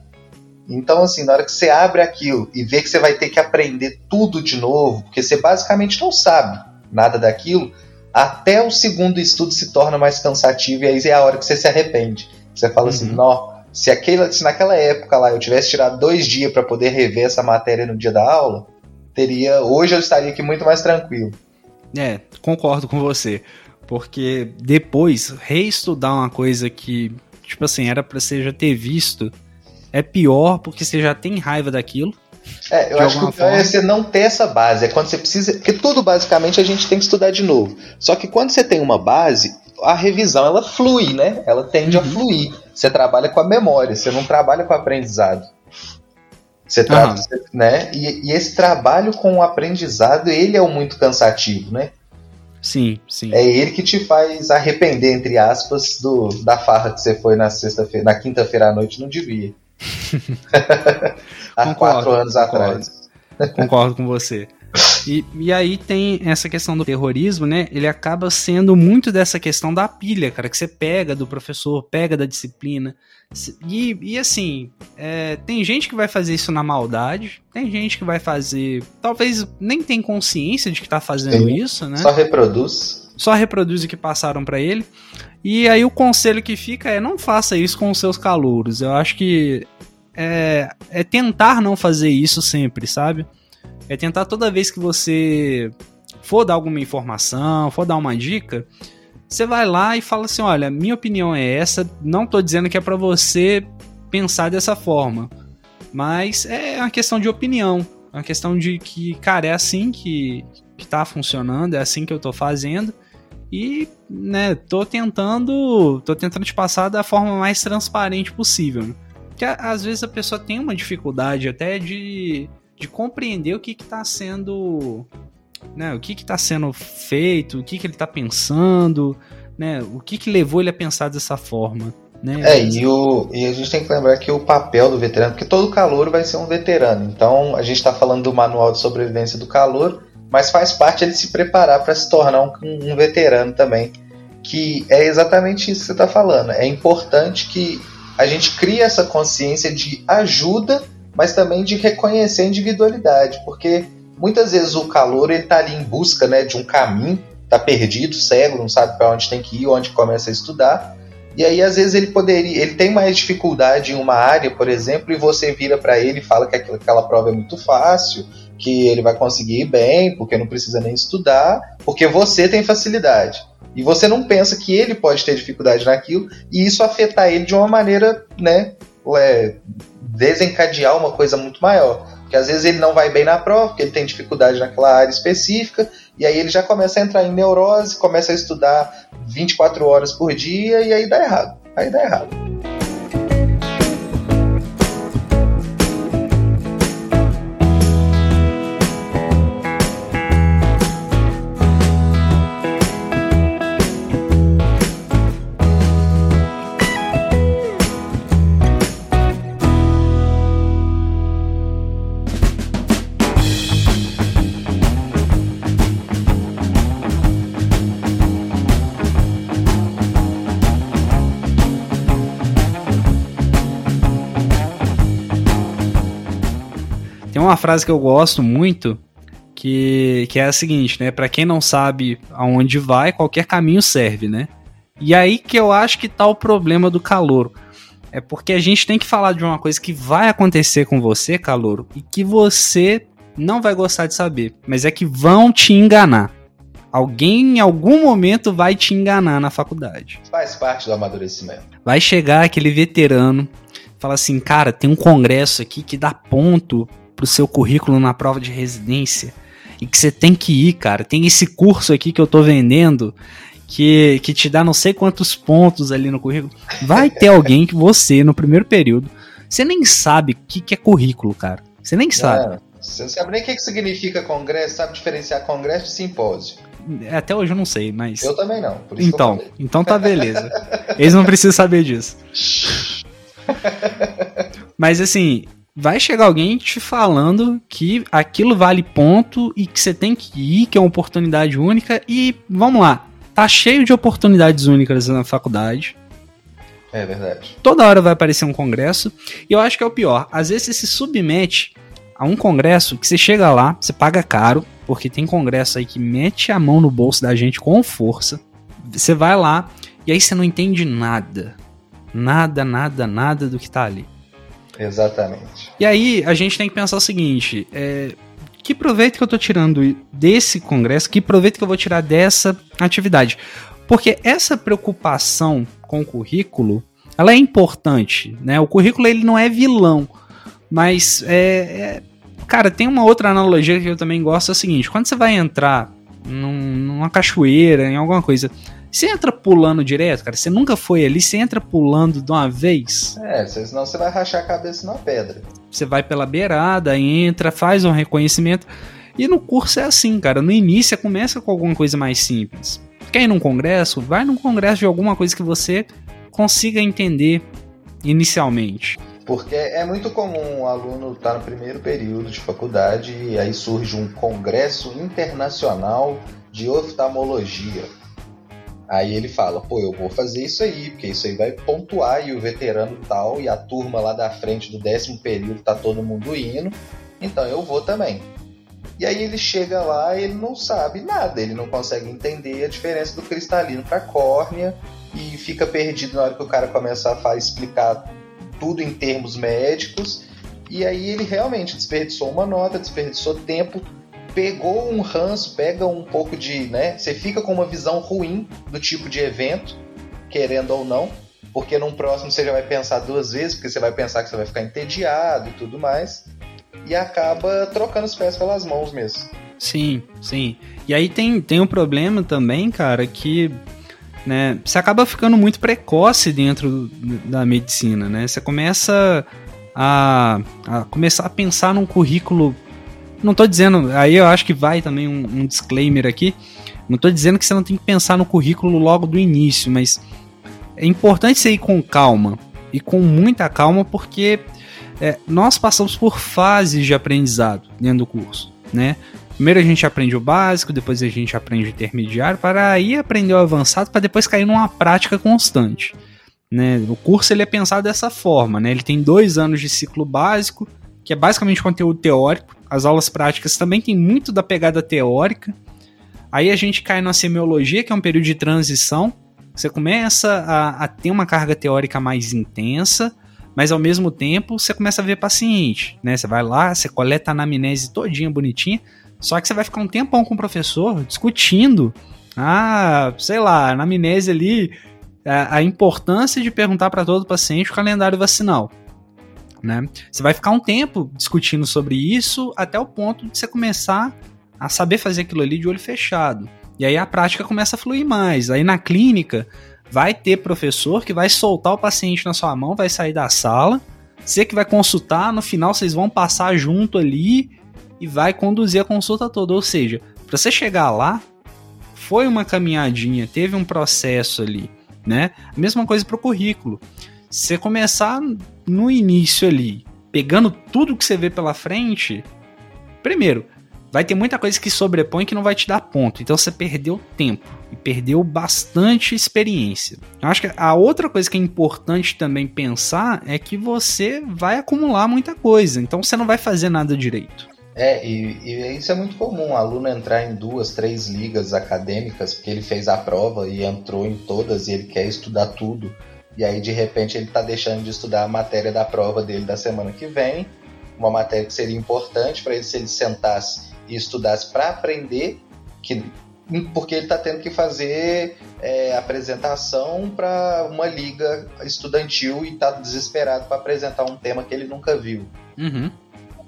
Então, assim, na hora que você abre aquilo e vê que você vai ter que aprender tudo de novo, porque você basicamente não sabe nada daquilo, até o segundo estudo se torna mais cansativo e aí é a hora que você se arrepende. Você fala assim, uhum. assim, não, se, aquela, se naquela época lá eu tivesse tirado dois dias para poder rever essa matéria no dia da aula, teria hoje eu estaria aqui muito mais tranquilo. É, concordo com você. Porque depois, reestudar uma coisa que, tipo assim, era pra você já ter visto, é pior porque você já tem raiva daquilo. É, eu acho que o pior é você não ter essa base. É quando você precisa. Porque tudo basicamente a gente tem que estudar de novo. Só que quando você tem uma base, a revisão ela flui, né? Ela tende uhum. a fluir. Você trabalha com a memória, você não trabalha com o aprendizado. Você uhum. né? E, e, esse trabalho com o aprendizado, ele é o muito cansativo, né? Sim, sim. É ele que te faz arrepender, entre aspas, do, da farra que você foi na sexta-feira, na quinta-feira à noite, não devia. Há concordo, quatro anos concordo. atrás. Concordo com você. E, e aí tem essa questão do terrorismo, né? Ele acaba sendo muito dessa questão da pilha, cara, que você pega do professor, pega da disciplina. E, e assim, é, tem gente que vai fazer isso na maldade, tem gente que vai fazer. Talvez nem tem consciência de que tá fazendo Sim, isso, né? Só reproduz. Só reproduz o que passaram para ele. E aí o conselho que fica é não faça isso com os seus calouros. Eu acho que é, é tentar não fazer isso sempre, sabe? É tentar toda vez que você for dar alguma informação, for dar uma dica, você vai lá e fala assim: olha, minha opinião é essa, não tô dizendo que é para você pensar dessa forma, mas é uma questão de opinião, é uma questão de que, cara, é assim que, que tá funcionando, é assim que eu tô fazendo. E, né, tô tentando, tô tentando te passar da forma mais transparente possível. Né? Porque às vezes a pessoa tem uma dificuldade até de de compreender o que está sendo. Né, o que está sendo feito, o que, que ele está pensando, né, o que, que levou ele a pensar dessa forma. Né? É, e, o, e a gente tem que lembrar que o papel do veterano, porque todo calor vai ser um veterano. Então a gente está falando do manual de sobrevivência do calor, mas faz parte ele se preparar para se tornar um, um, veterano também. Que é exatamente isso que você está falando. É importante que a gente crie essa consciência de ajuda mas também de reconhecer a individualidade, porque muitas vezes o calor está ali em busca né, de um caminho, está perdido, cego, não sabe para onde tem que ir, onde começa a estudar, e aí às vezes ele poderia, ele tem mais dificuldade em uma área, por exemplo, e você vira para ele e fala que aquela prova é muito fácil, que ele vai conseguir ir bem, porque não precisa nem estudar, porque você tem facilidade. E você não pensa que ele pode ter dificuldade naquilo e isso afetar ele de uma maneira, né, é, desencadear uma coisa muito maior. Porque às vezes ele não vai bem na prova, porque ele tem dificuldade naquela área específica, e aí ele já começa a entrar em neurose, começa a estudar 24 horas por dia, e aí dá errado. Aí dá errado. Uma frase que eu gosto muito, que, que é a seguinte, né? Para quem não sabe aonde vai, qualquer caminho serve, né? E aí que eu acho que tá o problema do calor. É porque a gente tem que falar de uma coisa que vai acontecer com você, calouro, e que você não vai gostar de saber, mas é que vão te enganar. Alguém em algum momento vai te enganar na faculdade. Faz parte do amadurecimento. Vai chegar aquele veterano, fala assim, cara, tem um congresso aqui que dá ponto pro seu currículo na prova de residência e que você tem que ir, cara. Tem esse curso aqui que eu tô vendendo que, que te dá não sei quantos pontos ali no currículo. Vai ter alguém que você, no primeiro período, você nem sabe o que, que é currículo, cara. Você nem sabe. É, você não sabe nem o que, que significa congresso, sabe diferenciar congresso de simpósio. É, até hoje eu não sei, mas. Eu também não. então, então tá beleza. Eles não precisam saber disso. mas assim, vai chegar alguém te falando que aquilo vale ponto e que você tem que ir, que é uma oportunidade única. E vamos lá, tá cheio de oportunidades únicas na faculdade. É verdade. Toda hora vai aparecer um congresso. E eu acho que é o pior. Às vezes você se submete a um congresso que você chega lá, você paga caro, porque tem congresso aí que mete a mão no bolso da gente com força. Você vai lá e aí você não entende nada. Nada, nada, nada do que tá ali. Exatamente. E aí a gente tem que pensar o seguinte: é, que proveito que eu estou tirando desse congresso? Que proveito que eu vou tirar dessa atividade? Porque essa preocupação com o currículo, ela é importante, né? O currículo ele não é vilão, mas é, é cara, tem uma outra analogia que eu também gosto, é o seguinte: quando você vai entrar num, numa cachoeira, em alguma coisa, Você entra pulando direto, cara. Você nunca foi ali, você entra pulando de uma vez. É, senão você vai rachar a cabeça numa pedra. Você vai pela beirada, entra, faz um reconhecimento. E no curso é assim, cara. No início você começa com alguma coisa mais simples. Quer ir num congresso? Vai num congresso de alguma coisa que você consiga entender inicialmente. Porque é muito comum o aluno estar tá no primeiro período de faculdade e aí surge um congresso internacional de oftalmologia. Aí ele fala, pô, eu vou fazer isso aí, porque isso aí vai pontuar e o veterano tal e a turma lá da frente do décimo período tá todo mundo indo, então eu vou também. E aí ele chega lá e ele não sabe nada, ele não consegue entender a diferença do cristalino para córnea e fica perdido na hora que o cara começa a explicar tudo em termos médicos. E aí ele realmente desperdiçou uma nota, desperdiçou tempo, pegou um ranço, pega um pouco de, né? Você fica com uma visão ruim do tipo de evento, querendo ou não, porque num próximo você já vai pensar duas vezes, porque você vai pensar que você vai ficar entediado e tudo mais, e acaba trocando os pés pelas mãos mesmo. Sim, sim. E aí tem, tem um problema também, cara, que né, você acaba ficando muito precoce dentro da medicina, né? Você começa a, a começar a pensar num currículo não tô dizendo, aí eu acho que vai também um, um disclaimer aqui. Não tô dizendo que você não tem que pensar no currículo logo do início, mas é importante você ir com calma e com muita calma, porque é, nós passamos por fases de aprendizado dentro do curso, né? Primeiro a gente aprende o básico, depois a gente aprende o intermediário, para aí aprender o avançado, para depois cair numa prática constante. Né? O curso ele é pensado dessa forma, né? ele tem dois anos de ciclo básico, que é basicamente conteúdo teórico, as aulas práticas também tem muito da pegada teórica. Aí a gente cai na semiologia, que é um período de transição. Você começa a, a ter uma carga teórica mais intensa, mas ao mesmo tempo você começa a ver paciente, né? Você vai lá, você coleta a anamnese todinha bonitinha, só que você vai ficar um tempão com o professor discutindo, ah, sei lá, anamnese ali, a, a importância de perguntar para todo paciente o calendário vacinal né? Você vai ficar um tempo discutindo sobre isso até o ponto de você começar a saber fazer aquilo ali de olho fechado. E aí a prática começa a fluir mais. Aí na clínica vai ter professor que vai soltar o paciente na sua mão, vai sair da sala, você que vai consultar, no final vocês vão passar junto ali e vai conduzir a consulta toda. Ou seja, para você chegar lá, foi uma caminhadinha, teve um processo ali, né? A mesma coisa para o currículo. Você começar no início ali, pegando tudo que você vê pela frente, primeiro, vai ter muita coisa que sobrepõe que não vai te dar ponto. Então você perdeu tempo e perdeu bastante experiência. Eu acho que a outra coisa que é importante também pensar é que você vai acumular muita coisa. Então você não vai fazer nada direito. É, e, e, isso é muito comum, o aluno entrar em duas, três ligas acadêmicas, porque ele fez a prova e entrou em todas e ele quer estudar tudo. E aí, de repente, ele está deixando de estudar a matéria da prova dele da semana que vem, uma matéria que seria importante para ele se ele sentasse e estudasse para aprender, que, porque ele está tendo que fazer é, apresentação para uma liga estudantil e está desesperado para apresentar um tema que ele nunca viu. Uhum.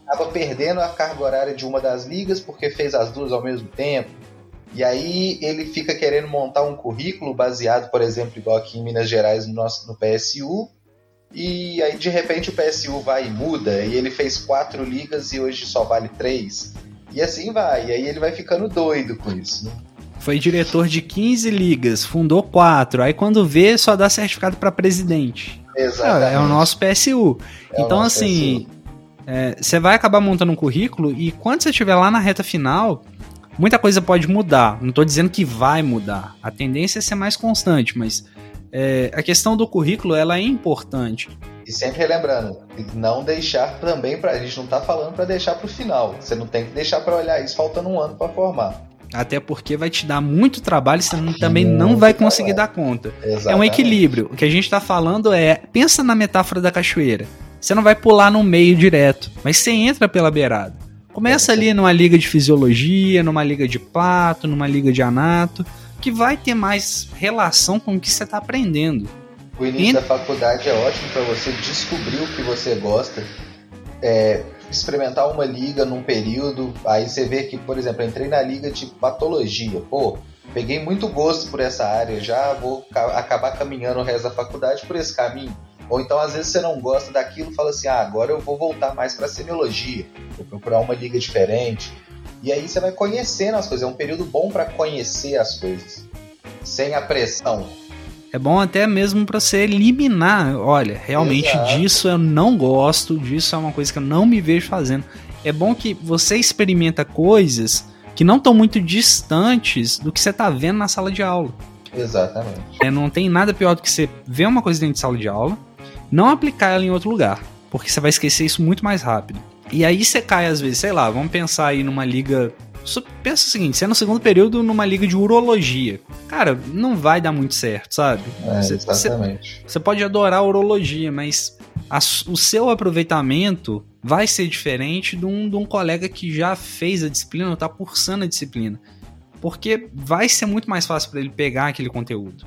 Acaba perdendo a carga horária de uma das ligas porque fez as duas ao mesmo tempo e aí ele fica querendo montar um currículo baseado, por exemplo, igual aqui em Minas Gerais no, nosso, no PSU. E aí de repente o PSU vai e muda, e ele fez quatro ligas e hoje só vale três. E assim vai, e aí ele vai ficando doido com isso. Né? Foi diretor de 15 ligas, fundou quatro, aí quando vê só dá certificado para presidente. Exatamente. é o nosso PSU. É então nosso assim, é, você é, vai acabar montando um currículo e quando você estiver lá na reta final, muita coisa pode mudar. Não estou dizendo que vai mudar. A tendência é ser mais constante, mas é, a questão do currículo ela é importante. E sempre relembrando, não deixar também para a gente não está falando para deixar para o final. Você não tem que deixar para olhar isso faltando um ano para formar. Até porque vai te dar muito trabalho e você também não vai conseguir dar conta. Exatamente. É um equilíbrio. O que a gente está falando é, pensa na metáfora da cachoeira. Você não vai pular no meio direto, mas você entra pela beirada. Começa ali numa liga de fisiologia, numa liga de pato, numa liga de anato, que vai ter mais relação com o que você está aprendendo. O início e... da faculdade é ótimo para você descobrir o que você gosta, é, experimentar uma liga num período, aí você vê que, por exemplo, entrei na liga de patologia, pô, peguei muito gosto por essa área, já vou acabar caminhando o resto da faculdade por esse caminho. Ou então, às vezes, você não gosta daquilo fala assim: ah, agora eu vou voltar mais para semiologia, vou procurar uma liga diferente. E aí você vai conhecendo as coisas. É um período bom para conhecer as coisas, sem a pressão. É bom até mesmo para você eliminar. Olha, realmente Exato. disso eu não gosto, disso é uma coisa que eu não me vejo fazendo. É bom que você experimenta coisas que não estão muito distantes do que você está vendo na sala de aula. Exatamente. É, não tem nada pior do que você ver uma coisa dentro de sala de aula, não aplicar ela em outro lugar, porque você vai esquecer isso muito mais rápido. E aí você cai às vezes, sei lá, vamos pensar aí numa liga pensa o seguinte, você é no segundo período numa liga de urologia. Cara, não vai dar muito certo, sabe? É, exatamente. Você, pode adorar a urologia, mas a, o seu aproveitamento vai ser diferente de um, de um colega que já fez a disciplina ou está cursando a disciplina. Porque vai ser muito mais fácil para ele pegar aquele conteúdo.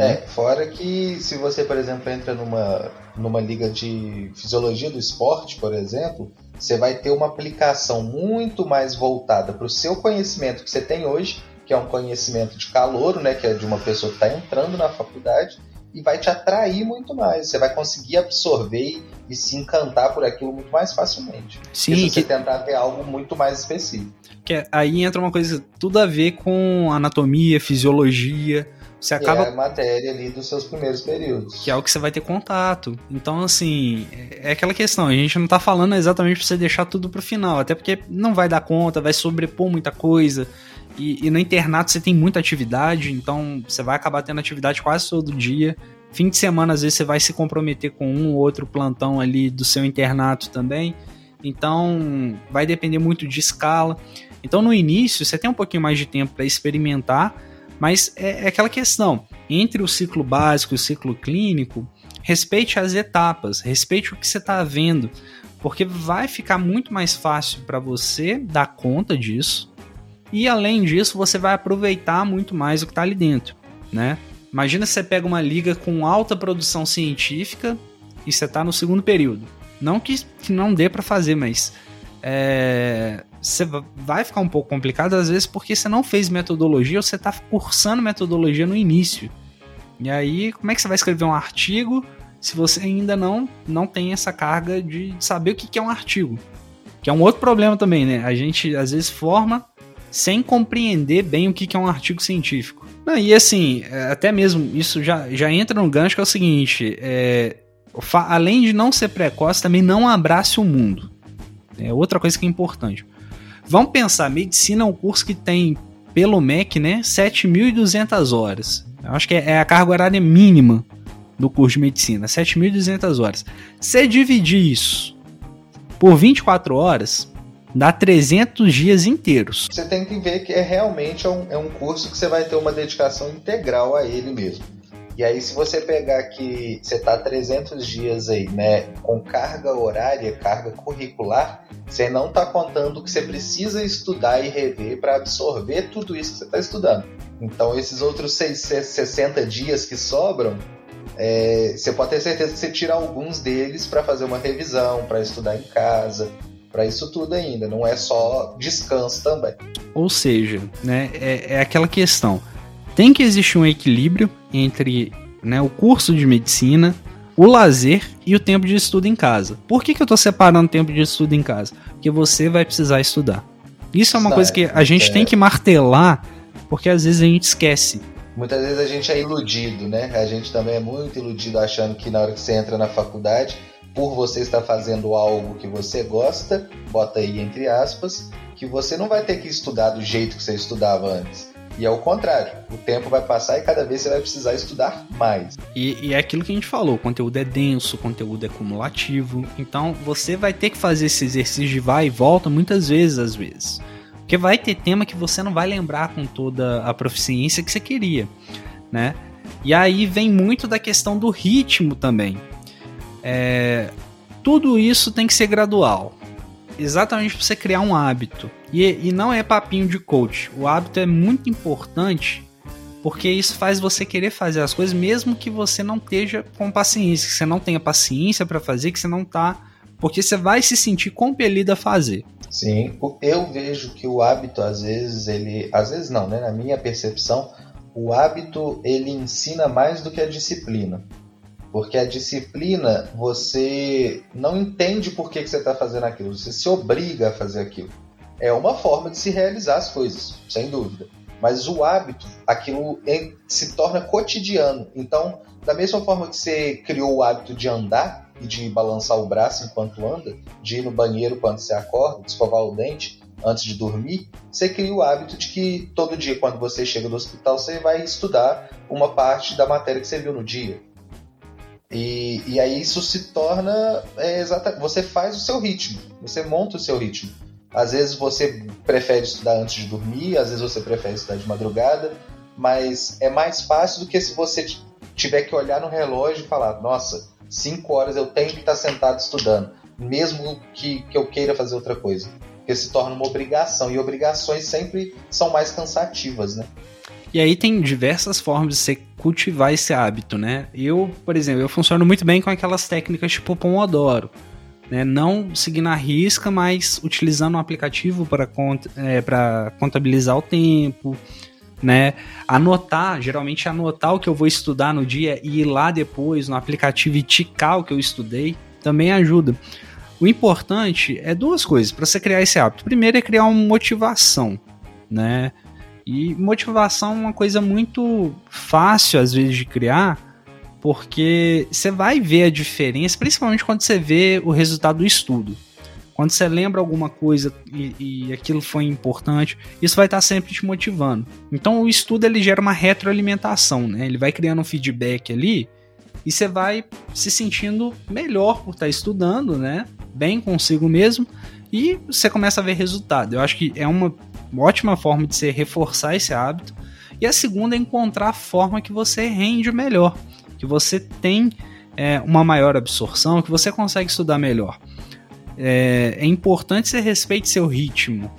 É, fora que se você, por exemplo, entra numa, numa liga de fisiologia do esporte, por exemplo, você vai ter uma aplicação muito mais voltada para o seu conhecimento que você tem hoje, que é um conhecimento de calor, né, que é de uma pessoa que está entrando na faculdade, e vai te atrair muito mais. Você vai conseguir absorver e se encantar por aquilo muito mais facilmente. Sim. se você que... tentar ver algo muito mais específico. Que aí entra uma coisa tudo a ver com anatomia, fisiologia. Você acaba. é a matéria ali dos seus primeiros períodos. Que é o que você vai ter contato. Então, assim, é aquela questão. A gente não tá falando exatamente pra você deixar tudo pro final. Até porque não vai dar conta, vai sobrepor muita coisa. E, e no internato você tem muita atividade, então você vai acabar tendo atividade quase todo dia. Fim de semana, às vezes, você vai se comprometer com um ou outro plantão ali do seu internato também. Então, vai depender muito de escala. Então, no início, você tem um pouquinho mais de tempo para experimentar mas é, é aquela questão: entre o ciclo básico e o ciclo clínico, respeite as etapas, respeite o que você está vendo, porque vai ficar muito mais fácil para você dar conta disso. E além disso, você vai aproveitar muito mais o que está ali dentro, né? Imagina você pega uma liga com alta produção científica e você está no segundo período. Não que, que não dê para fazer, mas é, você vai ficar um pouco complicado às vezes porque você não fez metodologia ou você está cursando metodologia no início. E aí, como é que você vai escrever um artigo se você ainda não, não tem essa carga de saber o que é um artigo? Que é um outro problema também, né? A gente às vezes forma sem compreender bem o que é um artigo científico. e assim, é, até mesmo isso já, já entra no gancho que é o seguinte: é, além de não ser precoce, também não abrace o mundo. É outra coisa que é importante. Vamos pensar, medicina é um curso que tem, pelo MEC, né, 7.200 horas. Eu acho que é, é a carga horária mínima do curso de medicina, 7.200 horas. Se dividir isso por 24 horas, dá 300 dias inteiros. Você tem que ver que é realmente é um, é um curso que você vai ter uma dedicação integral a ele mesmo. E aí, se você pegar que você está 300 dias aí, né, com carga horária, carga curricular, você não está contando que você precisa estudar e rever para absorver tudo isso que você está estudando. Então, esses outros 60 dias que sobram, é, você pode ter certeza que você tira alguns deles para fazer uma revisão, para estudar em casa, para isso tudo ainda. Não é só descanso também. Ou seja, né, é, é aquela questão tem que existir um equilíbrio entre né, o curso de medicina, o lazer e o tempo de estudo em casa. Por que, que eu estou separando o tempo de estudo em casa? Porque você vai precisar estudar. Isso é uma coisa que a gente é. tem que martelar, porque às vezes a gente esquece. Muitas vezes a gente é iludido, né? A gente também é muito iludido achando que na hora que você entra na faculdade, por você estar fazendo algo que você gosta, bota aí entre aspas, que você não vai ter que estudar do jeito que você estudava antes. E é o contrário. O tempo vai passar e cada vez você vai precisar estudar mais. E, e, é aquilo que a gente falou: o conteúdo é denso, o conteúdo é cumulativo. Então você vai ter que fazer esse exercício de vai e volta muitas vezes, às vezes. Porque vai ter tema que você não vai lembrar com toda a proficiência que você queria, né? E aí vem muito da questão do ritmo também. É, tudo isso tem que ser gradual exatamente para você criar um hábito. E, e não é papinho de coach. O hábito é muito importante porque isso faz você querer fazer as coisas mesmo que você não esteja com paciência, que você não tenha paciência para fazer, que você não tá, porque você vai se sentir compelido a fazer. Sim, eu vejo que o hábito às vezes ele, às vezes não, né? Na minha percepção, o hábito ele ensina mais do que a disciplina. Porque a disciplina, você não entende por que, que você está fazendo aquilo, você se obriga a fazer aquilo. É uma forma de se realizar as coisas, sem dúvida. Mas o hábito, aquilo é, se torna cotidiano. Então, da mesma forma que você criou o hábito de andar e de balançar o braço enquanto anda, de ir no banheiro quando você acorda, de escovar o dente antes de dormir, você cria o hábito de que todo dia, quando você chega do hospital, você vai estudar uma parte da matéria que você viu no dia. E, e aí isso se torna é, exatamente. Você faz o seu ritmo, você monta o seu ritmo. Às vezes você prefere estudar antes de dormir, às vezes você prefere estudar de madrugada, mas é mais fácil do que se você tiver que olhar no relógio e falar: nossa, cinco horas eu tenho que estar sentado estudando, mesmo que, que eu queira fazer outra coisa. Porque se torna uma obrigação, e obrigações sempre são mais cansativas, né? E aí tem diversas formas de você cultivar esse hábito, né? Eu, por exemplo, eu funciono muito bem com aquelas técnicas tipo Pomodoro. Né? Não seguindo a risca, mas utilizando um aplicativo para cont é, contabilizar o tempo, né? Anotar, geralmente anotar o que eu vou estudar no dia e ir lá depois no aplicativo e ticar o que eu estudei, também ajuda. O importante é duas coisas para você criar esse hábito. Primeiro é criar uma motivação, né? E motivação é uma coisa muito fácil às vezes de criar, porque você vai ver a diferença, principalmente quando você vê o resultado do estudo. Quando você lembra alguma coisa e, e, aquilo foi importante, isso vai estar sempre te motivando. Então o estudo ele gera uma retroalimentação, né? Ele vai criando um feedback ali e você vai se sentindo melhor por estar estudando, né? Bem consigo mesmo e você começa a ver resultado. Eu acho que é uma ótima forma de você reforçar esse hábito. E a segunda é encontrar a forma que você rende melhor, que você tem é, uma maior absorção, que você consegue estudar melhor. É, é importante você respeite seu ritmo,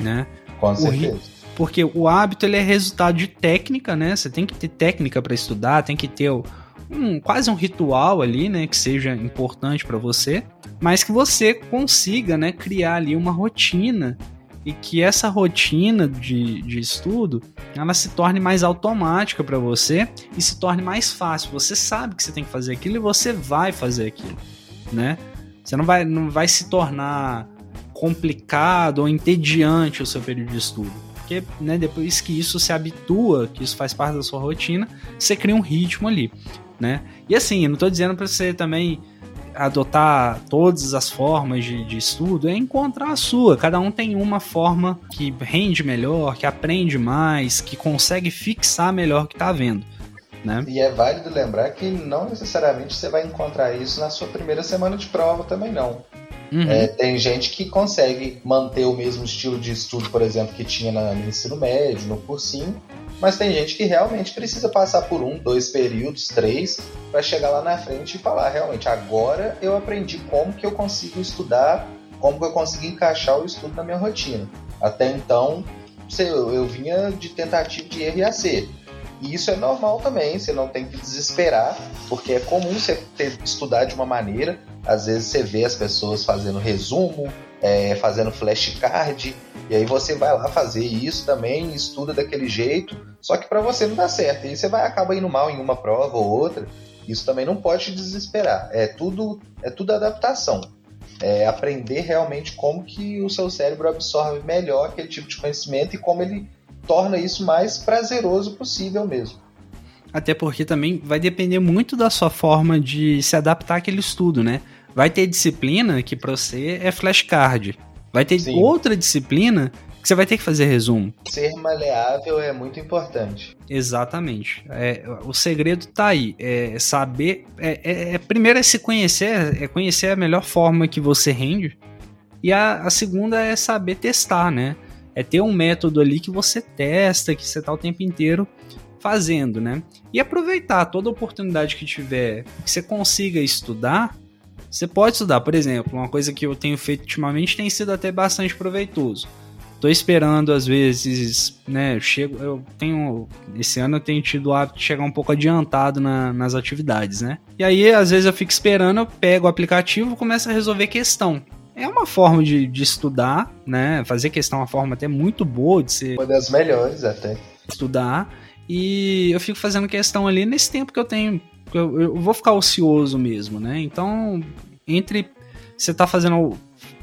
né? Com certeza. porque o hábito ele é resultado de técnica, né? Você tem que ter técnica para estudar, tem que ter um, quase um ritual ali, né? Que seja importante para você, mas que você consiga, né? Criar ali uma rotina e que essa rotina de, de estudo ela se torne mais automática para você e se torne mais fácil. Você sabe que você tem que fazer aquilo e você vai fazer aquilo, né? Você não vai, não vai se tornar complicado ou entediante o seu período de estudo. Porque né, depois que isso se habitua, que isso faz parte da sua rotina, você cria um ritmo ali, né? E assim, eu não estou dizendo para você também adotar todas as formas de, de, estudo é encontrar a sua. Cada um tem uma forma que rende melhor, que aprende mais, que consegue fixar melhor o que está vendo. Né? E é válido lembrar que não necessariamente você vai encontrar isso na sua primeira semana de prova também não. Uhum. É, tem gente que consegue manter o mesmo estilo de estudo, por exemplo, que tinha no ensino médio, no cursinho, mas tem gente que realmente precisa passar por um, dois períodos, três, para chegar lá na frente e falar, realmente, agora eu aprendi como que eu consigo estudar, como que eu consigo encaixar o estudo na minha rotina. Até então, eu, eu vinha de tentativa de erro e acerto. E isso é normal também, você não tem que desesperar, porque é comum você ter, estudar de uma maneira, às vezes você vê as pessoas fazendo resumo, é, fazendo flashcard, e aí você vai lá fazer isso também, estuda daquele jeito, só que para você não dá certo, e você vai acabar indo mal em uma prova ou outra. Isso também não pode te desesperar. É tudo, é tudo adaptação. É aprender realmente como que o seu cérebro absorve melhor aquele tipo de conhecimento e como ele torna isso mais prazeroso possível mesmo. Até porque também vai depender muito da sua forma de se adaptar àquele estudo, né? Vai ter disciplina que para você é flashcard. Vai ter Sim. outra disciplina que você vai ter que fazer resumo. Ser maleável é muito importante. Exatamente. É, o segredo tá aí. É saber. É, é, é, primeiro é se conhecer, é conhecer a melhor forma que você rende. E a, a segunda é saber testar, né? É ter um método ali que você testa, que você tá o tempo inteiro fazendo, né? E aproveitar toda oportunidade que tiver, que você consiga estudar, você pode estudar, por exemplo, uma coisa que eu tenho feito ultimamente tem sido até bastante proveitoso. Tô esperando, às vezes, né? Eu chego, eu tenho. Esse ano eu tenho tido o hábito de chegar um pouco adiantado na, nas atividades, né? E aí, às vezes, eu fico esperando, eu pego o aplicativo e começo a resolver questão. é uma forma de, de estudar, né? Fazer questão é uma forma até muito boa de ser. Uma das melhores até. Estudar. E eu fico fazendo questão ali nesse tempo que eu tenho. Eu, eu vou ficar ocioso mesmo, né? Então, entre você tá fazendo,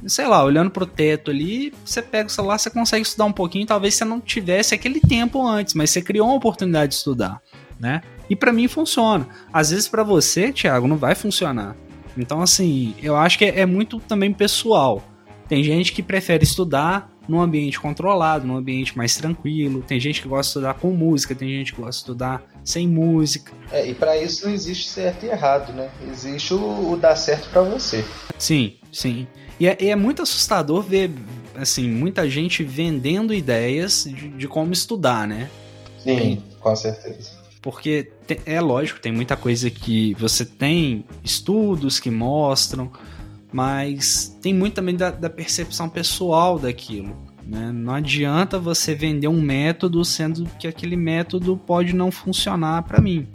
sei lá, olhando pro teto ali, você pega o celular, você consegue estudar um pouquinho. Talvez você não tivesse aquele tempo antes, mas você criou uma oportunidade de estudar, né? E para mim funciona. Às vezes para você, Thiago, não vai funcionar. Então, assim, eu acho que é, é muito também pessoal. Tem gente que prefere estudar num ambiente controlado, num ambiente mais tranquilo. Tem gente que gosta de estudar com música, tem gente que gosta de estudar sem música. É, e para isso não existe certo e errado, né? Existe o, o dar certo para você. Sim, sim. E é, é, muito assustador ver, assim, muita gente vendendo ideias de, de como estudar, né? Sim, tem, com certeza. Porque é lógico, tem muita coisa que você tem estudos que mostram, mas tem muito também da, da percepção pessoal daquilo. Né? Não adianta você vender um método sendo que aquele método pode não funcionar para mim.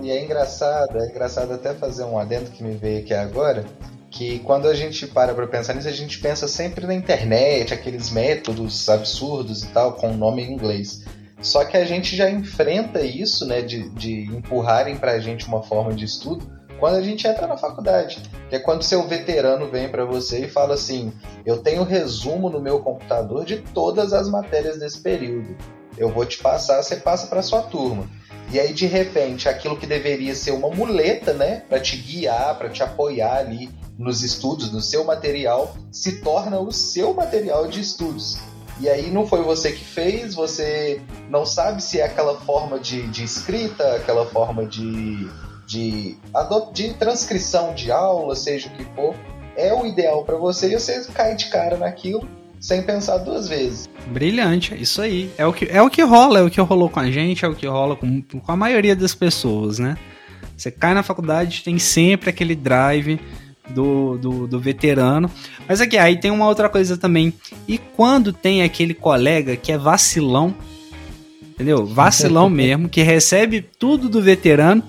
E é engraçado, é engraçado até fazer um adendo que me veio aqui agora, que quando a gente para para pensar nisso, a gente pensa sempre na internet, aqueles métodos absurdos e tal, com nome em inglês. Só que a gente já enfrenta isso, né, de, de empurrarem para a gente uma forma de estudo quando a gente entra na faculdade. Que é quando seu veterano vem para você e fala assim: Eu tenho resumo no meu computador de todas as matérias desse período. Eu vou te passar, você passa para sua turma. E aí, de repente, aquilo que deveria ser uma muleta, né, para te guiar, para te apoiar ali nos estudos, no seu material, se torna o seu material de estudos. E aí não foi você que fez, você não sabe se é aquela forma de, de escrita, aquela forma de, de, de transcrição de aula, seja o que for, é o ideal para você e você cai de cara naquilo sem pensar duas vezes. Brilhante, é isso aí. É o que, é o que rola, é o que rolou com a gente, é o que rola com, com a maioria das pessoas, né? Você cai na faculdade, tem sempre aquele drive do, do, do, veterano. Mas aqui, aí tem uma outra coisa também. E quando tem aquele colega que é vacilão, entendeu? Vacilão mesmo, que recebe tudo do veterano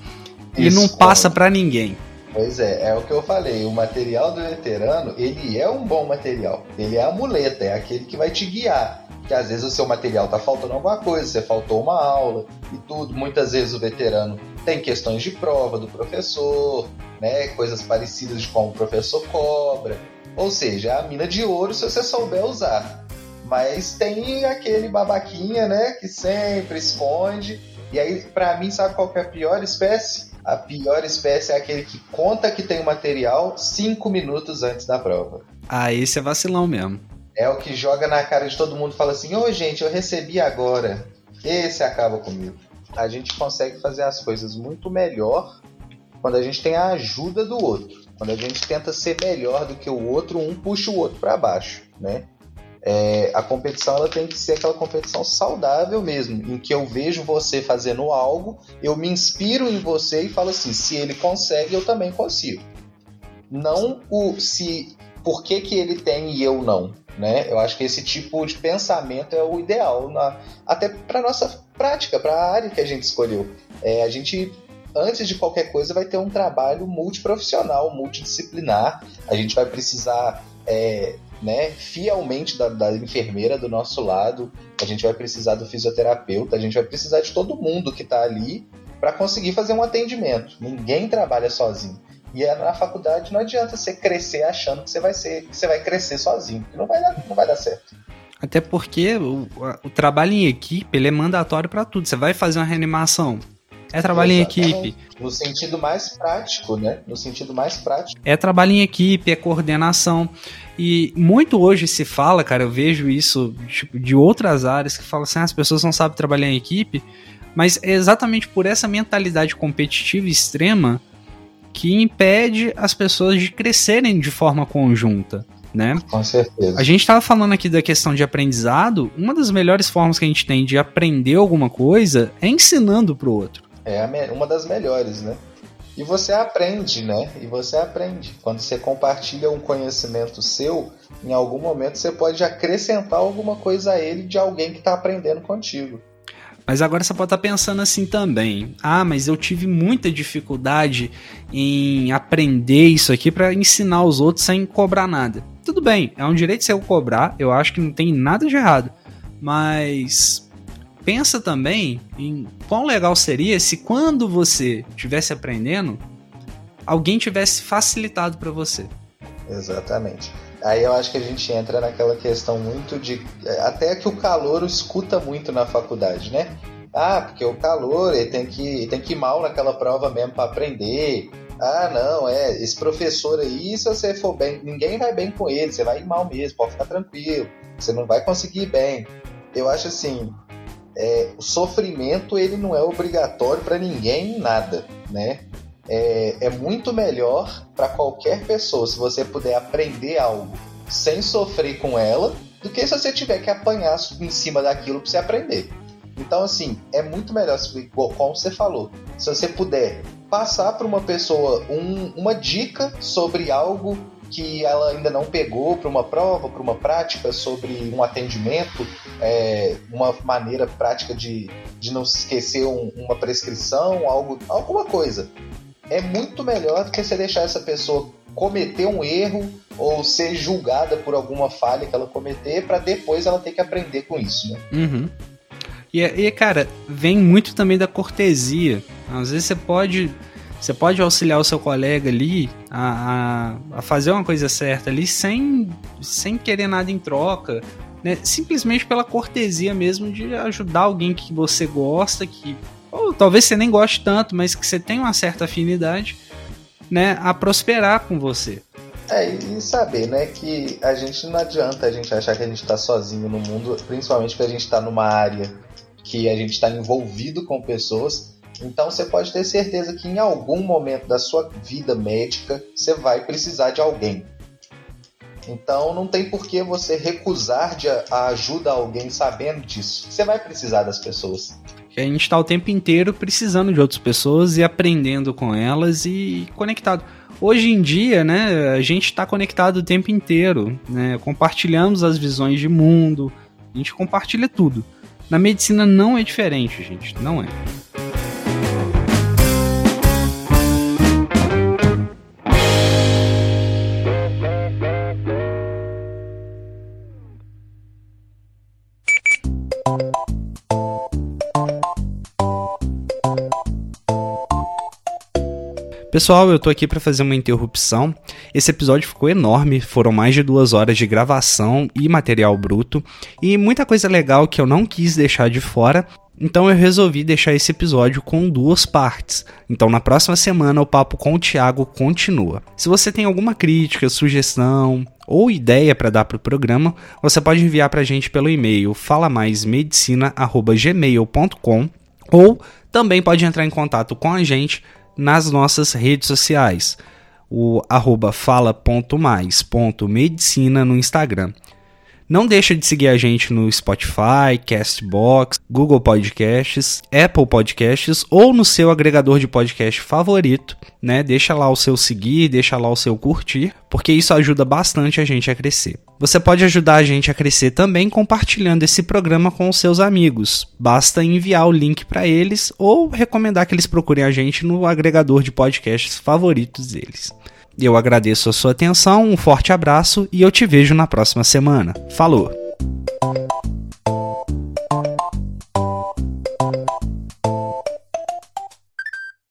Isso, e não passa para ninguém. Pois é, é o que eu falei. O material do veterano, ele é um bom material. Ele é a muleta, é aquele que vai te guiar. Que às vezes o seu material tá faltando alguma coisa, você faltou uma aula e tudo. Muitas vezes o veterano tem questões de prova do professor, né? Coisas parecidas de como o professor cobra. Ou seja, é a mina de ouro se você souber usar. Mas tem aquele babaquinha, né? Que sempre esconde. E aí, para mim, sabe qual é a pior espécie? A pior espécie é aquele que conta que tem o material cinco minutos antes da prova. Ah, esse é vacilão mesmo. É o que joga na cara de todo mundo e fala assim: Ô oh, gente, eu recebi agora. Esse acaba comigo a gente consegue fazer as coisas muito melhor quando a gente tem a ajuda do outro. Quando a gente tenta ser melhor do que o outro, um puxa o outro para baixo, né? É, a competição ela tem que ser aquela competição saudável mesmo, em que eu vejo você fazendo algo, eu me inspiro em você e falo assim: se ele consegue, eu também consigo. Não o se por que, que ele tem e eu não. Né? Eu acho que esse tipo de pensamento é o ideal, na, até para nossa prática, para a área que a gente escolheu. É, a gente, antes de qualquer coisa, vai ter um trabalho multiprofissional, multidisciplinar. A gente vai precisar é, né, fielmente da, da, enfermeira do nosso lado, a gente vai precisar do fisioterapeuta, a gente vai precisar de todo mundo que está ali para conseguir fazer um atendimento. Ninguém trabalha sozinho. E é na faculdade não adianta você crescer achando que você vai ser, que você vai crescer sozinho, não vai dar, não vai dar certo. Até porque o, o trabalho em equipe ele é mandatório para tudo. Você vai fazer uma reanimação, é trabalho Exatamente. em equipe. No sentido mais prático, né? No sentido mais prático. É trabalho em equipe, é coordenação. E muito hoje se fala, cara, eu vejo isso tipo, de outras áreas que falam assim: ah, as pessoas não sabem trabalhar em equipe. Mas é exatamente por essa mentalidade competitiva extrema que impede as pessoas de crescerem de forma conjunta. Né? Com certeza. A gente estava falando aqui da questão de aprendizado. Uma das melhores formas que a gente tem de aprender alguma coisa é ensinando para o outro. É uma das melhores, né? E você aprende, né? E você aprende. Quando você compartilha um conhecimento seu, em algum momento você pode acrescentar alguma coisa a ele de alguém que está aprendendo contigo. Mas agora você pode estar tá pensando assim também. Ah, mas eu tive muita dificuldade em aprender isso aqui para ensinar os outros sem cobrar nada tudo bem, é um direito seu cobrar, eu acho que não tem nada de errado. Mas pensa também em quão legal seria se quando você estivesse aprendendo, alguém tivesse facilitado para você. Exatamente. Aí eu acho que a gente entra naquela questão muito de. Até que o calor escuta muito na faculdade, né? Ah, porque o calor ele tem que, tem que ir mal naquela prova mesmo para aprender. Ah, não, é, esse professor aí, se você for bem, ninguém vai bem com ele, você vai ir mal mesmo, pode ficar tranquilo, você não vai conseguir bem. Eu acho assim, é, o sofrimento ele não é obrigatório para ninguém em nada, né? É, é muito melhor para qualquer pessoa se você puder aprender algo sem sofrer com ela do que se você tiver que apanhar em cima daquilo para você aprender. Então, assim, é muito melhor, como você falou, se você puder passar para uma pessoa um, uma dica sobre algo que ela ainda não pegou para uma prova, para uma prática, sobre um atendimento, é, uma maneira prática de, de não se esquecer um, uma prescrição, algo, alguma coisa. É muito melhor do que você deixar essa pessoa cometer um erro ou ser julgada por alguma falha que ela cometer para depois ela ter que aprender com isso, né? Uhum. E, e, cara, vem muito também da cortesia. Às vezes você pode você pode auxiliar o seu colega ali a, a, a, fazer uma coisa certa ali sem, sem querer nada em troca, né? Simplesmente pela cortesia mesmo de ajudar alguém que você gosta, que ou talvez você nem goste tanto, mas que você tem uma certa afinidade, né, a prosperar com você. É, e saber, né, que a gente não adianta a gente achar que a gente está sozinho no mundo, principalmente porque a gente está numa área que a gente está envolvido com pessoas então você pode ter certeza que em algum momento da sua vida médica você vai precisar de alguém. Então não tem por que você recusar de a ajuda a alguém sabendo disso. Você vai precisar das pessoas. A gente está o tempo inteiro precisando de outras pessoas e aprendendo com elas e conectado. Hoje em dia, né, a gente está conectado o tempo inteiro, né? Compartilhamos as visões de mundo, a gente compartilha tudo. Na medicina não é diferente, gente, não é. Pessoal, eu tô aqui para fazer uma interrupção. Esse episódio ficou enorme, foram mais de duas horas de gravação e material bruto, e muita coisa legal que eu não quis deixar de fora. Então eu resolvi deixar esse episódio com duas partes. Então na próxima semana o papo com o Thiago continua. Se você tem alguma crítica, sugestão ou ideia para dar para o programa, você pode enviar para a gente pelo e-mail falamaismedicina@gmail.com ou também pode entrar em contato com a gente nas nossas redes sociais, o arroba fala.mais.medicina no Instagram. Não deixa de seguir a gente no Spotify, Castbox, Google Podcasts, Apple Podcasts ou no seu agregador de podcast favorito, né? Deixa lá o seu seguir, deixa lá o seu curtir, porque isso ajuda bastante a gente a crescer. Você pode ajudar a gente a crescer também compartilhando esse programa com os seus amigos. Basta enviar o link para eles ou recomendar que eles procurem a gente no agregador de podcasts favoritos deles. Eu agradeço a sua atenção, um forte abraço e eu te vejo na próxima semana. Falou!